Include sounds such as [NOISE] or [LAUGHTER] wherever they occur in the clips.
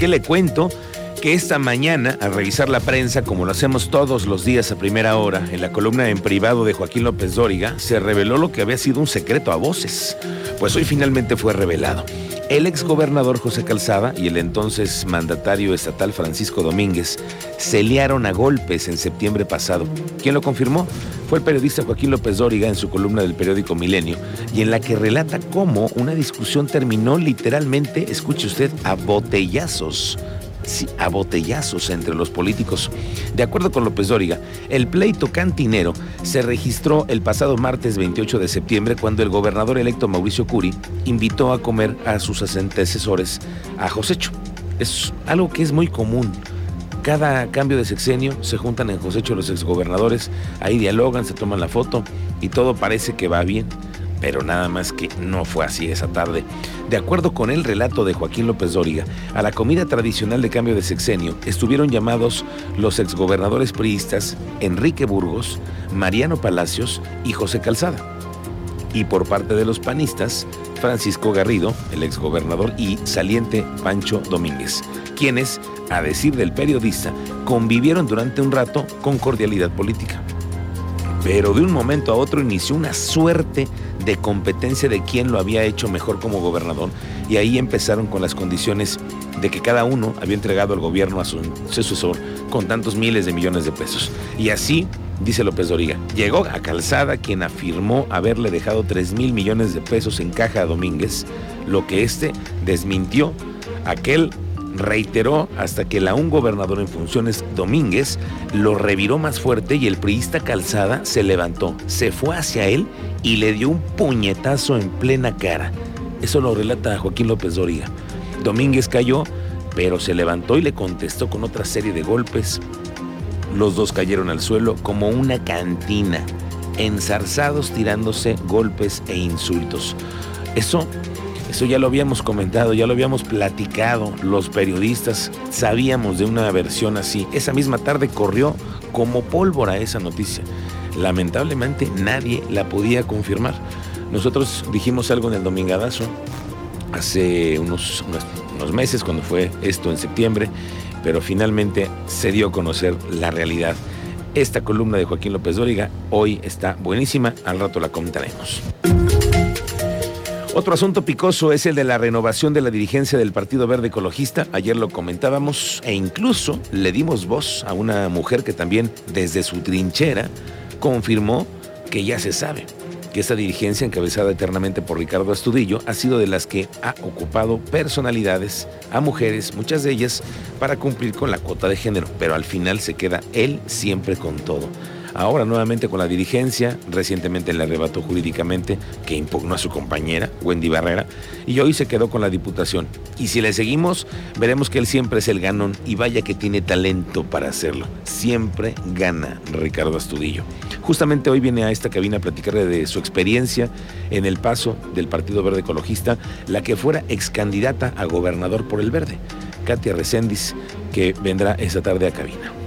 ¿Qué le cuento? que esta mañana, al revisar la prensa, como lo hacemos todos los días a primera hora, en la columna en privado de Joaquín López Dóriga, se reveló lo que había sido un secreto a voces. Pues hoy finalmente fue revelado. El exgobernador José Calzada y el entonces mandatario estatal Francisco Domínguez se liaron a golpes en septiembre pasado. ¿Quién lo confirmó? Fue el periodista Joaquín López Dóriga en su columna del periódico Milenio y en la que relata cómo una discusión terminó literalmente, escuche usted, a botellazos a botellazos entre los políticos. De acuerdo con López Dóriga, el pleito cantinero se registró el pasado martes 28 de septiembre cuando el gobernador electo Mauricio Curi invitó a comer a sus antecesores a Josecho. Es algo que es muy común. Cada cambio de sexenio se juntan en Josecho los exgobernadores, ahí dialogan, se toman la foto y todo parece que va bien pero nada más que no fue así esa tarde. De acuerdo con el relato de Joaquín López Dóriga, a la comida tradicional de cambio de sexenio estuvieron llamados los exgobernadores priistas Enrique Burgos, Mariano Palacios y José Calzada. Y por parte de los panistas, Francisco Garrido, el exgobernador, y saliente Pancho Domínguez, quienes, a decir del periodista, convivieron durante un rato con cordialidad política. Pero de un momento a otro inició una suerte de competencia de quién lo había hecho mejor como gobernador y ahí empezaron con las condiciones de que cada uno había entregado al gobierno a su sucesor con tantos miles de millones de pesos. Y así, dice López Doriga, llegó a Calzada quien afirmó haberle dejado 3 mil millones de pesos en caja a Domínguez, lo que éste desmintió aquel reiteró hasta que la un gobernador en funciones, Domínguez, lo reviró más fuerte y el priista Calzada se levantó, se fue hacia él y le dio un puñetazo en plena cara. Eso lo relata Joaquín López Doriga. Domínguez cayó, pero se levantó y le contestó con otra serie de golpes. Los dos cayeron al suelo como una cantina, enzarzados tirándose golpes e insultos. Eso eso ya lo habíamos comentado, ya lo habíamos platicado. Los periodistas sabíamos de una versión así. Esa misma tarde corrió como pólvora esa noticia. Lamentablemente nadie la podía confirmar. Nosotros dijimos algo en el Domingadazo hace unos, unos, meses, cuando fue esto en septiembre, pero finalmente se dio a conocer la realidad. Esta columna de Joaquín López Dóriga hoy está buenísima, al rato la comentaremos. Otro asunto picoso es el de la renovación de la dirigencia del Partido Verde Ecologista. Ayer lo comentábamos e incluso le dimos voz a una mujer que también desde su trinchera confirmó que ya se sabe que esta dirigencia encabezada eternamente por Ricardo Astudillo ha sido de las que ha ocupado personalidades a mujeres, muchas de ellas para cumplir con la cuota de género, pero al final se queda él siempre con todo ahora nuevamente con la dirigencia, recientemente le arrebató jurídicamente que impugnó a su compañera, Wendy Barrera, y hoy se quedó con la diputación. Y si le seguimos, veremos que él siempre es el ganón y vaya que tiene talento para hacerlo. Siempre gana Ricardo Astudillo. Justamente hoy viene a esta cabina a platicarle de su experiencia en el paso del Partido Verde Ecologista, la que fuera ex candidata a gobernador por el Verde, Katia Recendis, que vendrá esta tarde a cabina.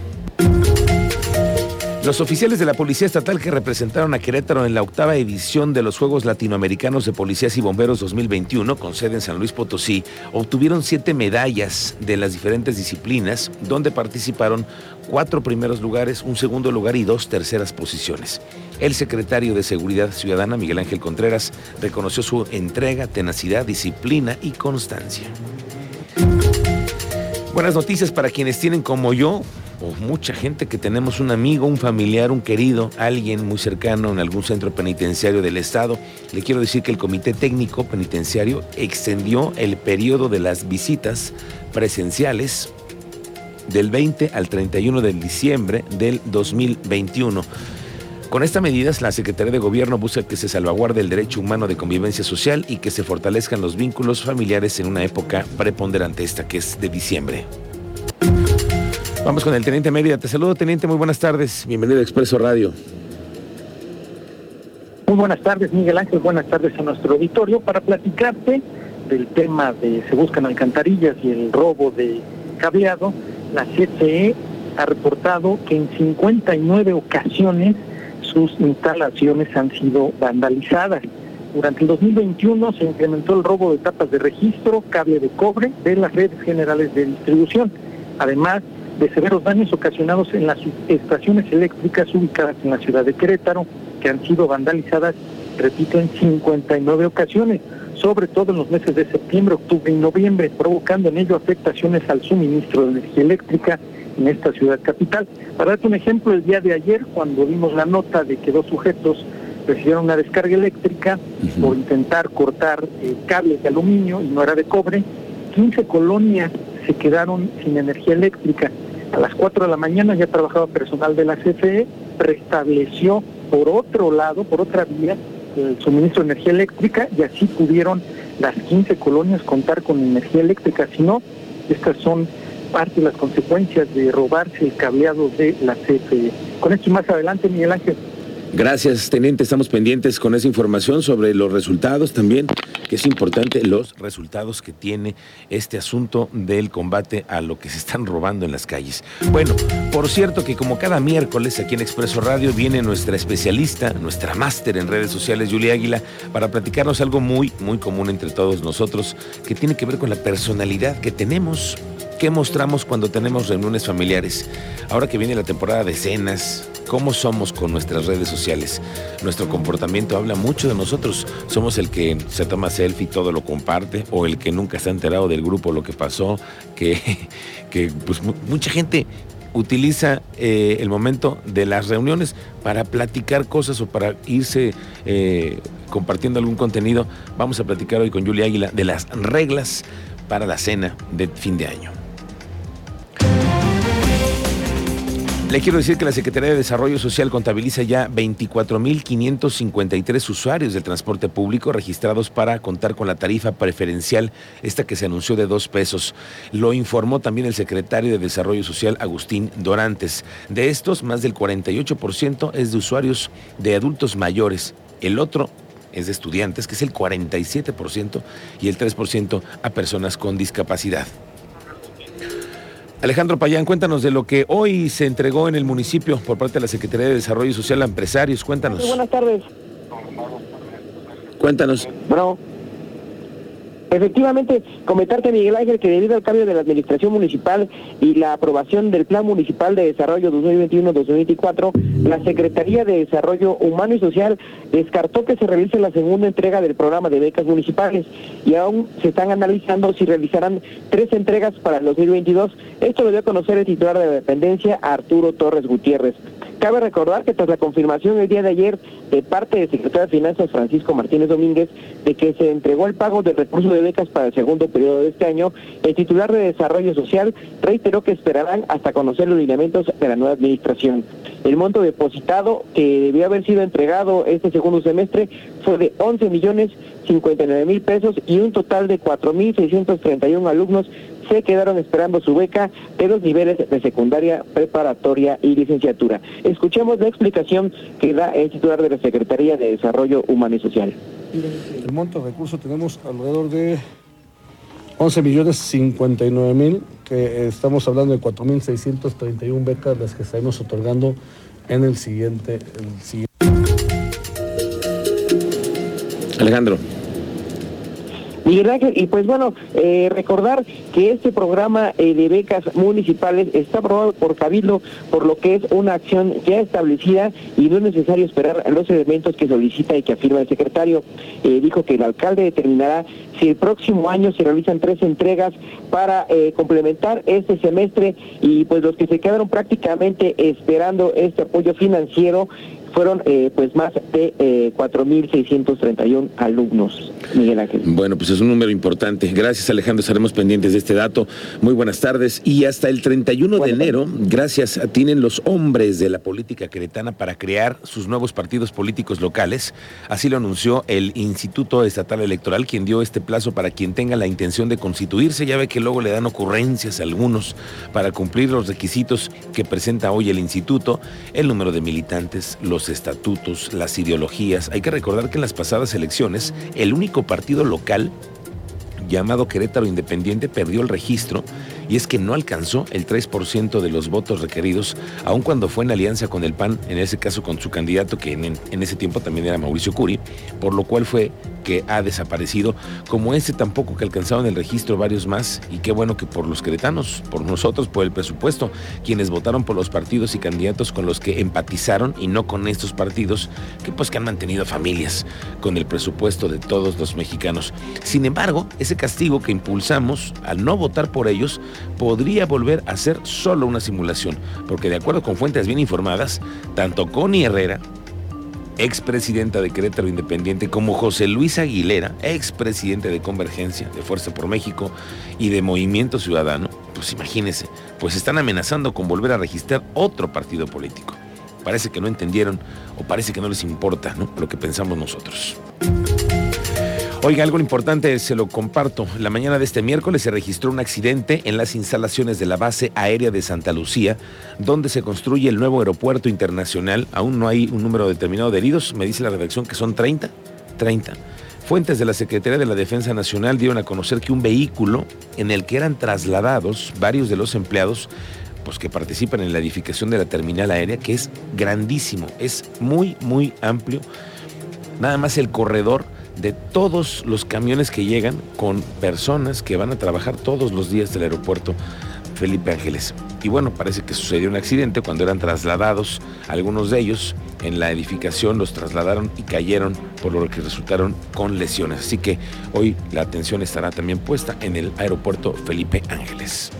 Los oficiales de la Policía Estatal que representaron a Querétaro en la octava edición de los Juegos Latinoamericanos de Policías y Bomberos 2021, con sede en San Luis Potosí, obtuvieron siete medallas de las diferentes disciplinas, donde participaron cuatro primeros lugares, un segundo lugar y dos terceras posiciones. El secretario de Seguridad Ciudadana, Miguel Ángel Contreras, reconoció su entrega, tenacidad, disciplina y constancia. Buenas noticias para quienes tienen como yo o mucha gente que tenemos un amigo, un familiar, un querido, alguien muy cercano en algún centro penitenciario del Estado. Le quiero decir que el Comité Técnico Penitenciario extendió el periodo de las visitas presenciales del 20 al 31 de diciembre del 2021. Con esta medida, la Secretaría de Gobierno busca que se salvaguarde el derecho humano de convivencia social y que se fortalezcan los vínculos familiares en una época preponderante esta que es de diciembre. Vamos con el Teniente Mérida. Te saludo, Teniente. Muy buenas tardes. Bienvenido a Expreso Radio. Muy buenas tardes, Miguel Ángel. Buenas tardes a nuestro auditorio para platicarte del tema de se buscan alcantarillas y el robo de cableado. La CCE ha reportado que en 59 ocasiones sus instalaciones han sido vandalizadas. Durante el 2021 se incrementó el robo de tapas de registro, cable de cobre de las redes generales de distribución, además de severos daños ocasionados en las estaciones eléctricas ubicadas en la ciudad de Querétaro, que han sido vandalizadas, repito, en 59 ocasiones, sobre todo en los meses de septiembre, octubre y noviembre, provocando en ello afectaciones al suministro de energía eléctrica en esta ciudad capital. Para darte un ejemplo, el día de ayer, cuando vimos la nota de que dos sujetos recibieron una descarga eléctrica por intentar cortar eh, cables de aluminio y no era de cobre, 15 colonias se quedaron sin energía eléctrica. A las 4 de la mañana ya trabajaba personal de la CFE, restableció por otro lado, por otra vía, el suministro de energía eléctrica y así pudieron las 15 colonias contar con energía eléctrica. Si no, estas son parte de las consecuencias de robarse el cableado de la CFE. Con esto y más adelante, Miguel Ángel. Gracias, teniente. Estamos pendientes con esa información sobre los resultados también, que es importante, los resultados que tiene este asunto del combate a lo que se están robando en las calles. Bueno, por cierto que como cada miércoles aquí en Expreso Radio viene nuestra especialista, nuestra máster en redes sociales, Julia Águila, para platicarnos algo muy, muy común entre todos nosotros, que tiene que ver con la personalidad que tenemos. ¿Qué mostramos cuando tenemos reuniones familiares? Ahora que viene la temporada de cenas, cómo somos con nuestras redes sociales. Nuestro comportamiento habla mucho de nosotros. Somos el que se toma selfie y todo lo comparte, o el que nunca se ha enterado del grupo lo que pasó, que, [LAUGHS] que pues, mucha gente utiliza eh, el momento de las reuniones para platicar cosas o para irse eh, compartiendo algún contenido. Vamos a platicar hoy con Julia Águila de las reglas para la cena de fin de año. Le quiero decir que la Secretaría de Desarrollo Social contabiliza ya 24.553 usuarios del transporte público registrados para contar con la tarifa preferencial, esta que se anunció de dos pesos. Lo informó también el secretario de Desarrollo Social, Agustín Dorantes. De estos, más del 48% es de usuarios de adultos mayores. El otro es de estudiantes, que es el 47%, y el 3% a personas con discapacidad. Alejandro Payán, cuéntanos de lo que hoy se entregó en el municipio por parte de la Secretaría de Desarrollo Social a empresarios. Cuéntanos. buenas tardes. Cuéntanos. Bueno, Efectivamente, comentarte, Miguel Ángel, que debido al cambio de la administración municipal y la aprobación del Plan Municipal de Desarrollo 2021-2024, la Secretaría de Desarrollo Humano y Social descartó que se realice la segunda entrega del programa de becas municipales y aún se están analizando si realizarán tres entregas para el 2022. Esto lo dio a conocer el titular de la dependencia, Arturo Torres Gutiérrez. Cabe recordar que tras la confirmación el día de ayer de parte del secretario de Finanzas, Francisco Martínez Domínguez, de que se entregó el pago del recurso de becas para el segundo periodo de este año, el titular de Desarrollo Social reiteró que esperarán hasta conocer los lineamientos de la nueva administración. El monto depositado que debió haber sido entregado este segundo semestre fue de 11 millones 59 mil pesos y un total de 4.631 alumnos se quedaron esperando su beca de los niveles de secundaria, preparatoria y licenciatura. Escuchemos la explicación que da el titular de la Secretaría de Desarrollo Humano y Social. El monto de recursos tenemos alrededor de 11 millones 59 mil, que estamos hablando de 4.631 becas las que estaremos otorgando en el siguiente, el siguiente. Alejandro. Miguel Ángel, y pues bueno, eh, recordar que este programa eh, de becas municipales está aprobado por Cabildo, por lo que es una acción ya establecida y no es necesario esperar los elementos que solicita y que afirma el secretario. Eh, dijo que el alcalde determinará si el próximo año se realizan tres entregas para complementar este semestre y pues los que se quedaron prácticamente esperando este apoyo financiero fueron pues más de eh, 4.631 alumnos, Miguel Ángel. Bueno, pues es un número importante. Gracias Alejandro, estaremos pendientes de este dato. Muy buenas tardes. Y hasta el 31 de enero, gracias, tienen los hombres de la política queretana para crear sus nuevos partidos políticos locales. Así lo anunció el Instituto Estatal Electoral, quien dio este plazo para quien tenga la intención de constituirse. Ya ve que luego le dan ocurrencias a algunos para cumplir los requisitos que presenta hoy el instituto, el número de militantes, los estatutos, las ideologías. Hay que recordar que en las pasadas elecciones, el único partido local llamado Querétaro Independiente perdió el registro y es que no alcanzó el 3% de los votos requeridos, aun cuando fue en alianza con el PAN, en ese caso con su candidato, que en, en ese tiempo también era Mauricio Curi, por lo cual fue que ha desaparecido, como ese tampoco que alcanzaron el registro varios más, y qué bueno que por los queretanos, por nosotros, por el presupuesto, quienes votaron por los partidos y candidatos con los que empatizaron y no con estos partidos que pues que han mantenido familias con el presupuesto de todos los mexicanos. Sin embargo, ese castigo que impulsamos al no votar por ellos podría volver a ser solo una simulación, porque de acuerdo con fuentes bien informadas, tanto Connie Herrera expresidenta de Querétaro Independiente, como José Luis Aguilera, expresidente de Convergencia, de Fuerza por México y de Movimiento Ciudadano, pues imagínense, pues están amenazando con volver a registrar otro partido político. Parece que no entendieron o parece que no les importa ¿no? lo que pensamos nosotros. Oiga, algo importante se lo comparto. La mañana de este miércoles se registró un accidente en las instalaciones de la base aérea de Santa Lucía, donde se construye el nuevo aeropuerto internacional. Aún no hay un número determinado de heridos. Me dice la redacción que son 30. 30. Fuentes de la Secretaría de la Defensa Nacional dieron a conocer que un vehículo en el que eran trasladados varios de los empleados pues, que participan en la edificación de la terminal aérea, que es grandísimo, es muy, muy amplio. Nada más el corredor de todos los camiones que llegan con personas que van a trabajar todos los días del aeropuerto Felipe Ángeles. Y bueno, parece que sucedió un accidente cuando eran trasladados, algunos de ellos en la edificación los trasladaron y cayeron, por lo que resultaron con lesiones. Así que hoy la atención estará también puesta en el aeropuerto Felipe Ángeles.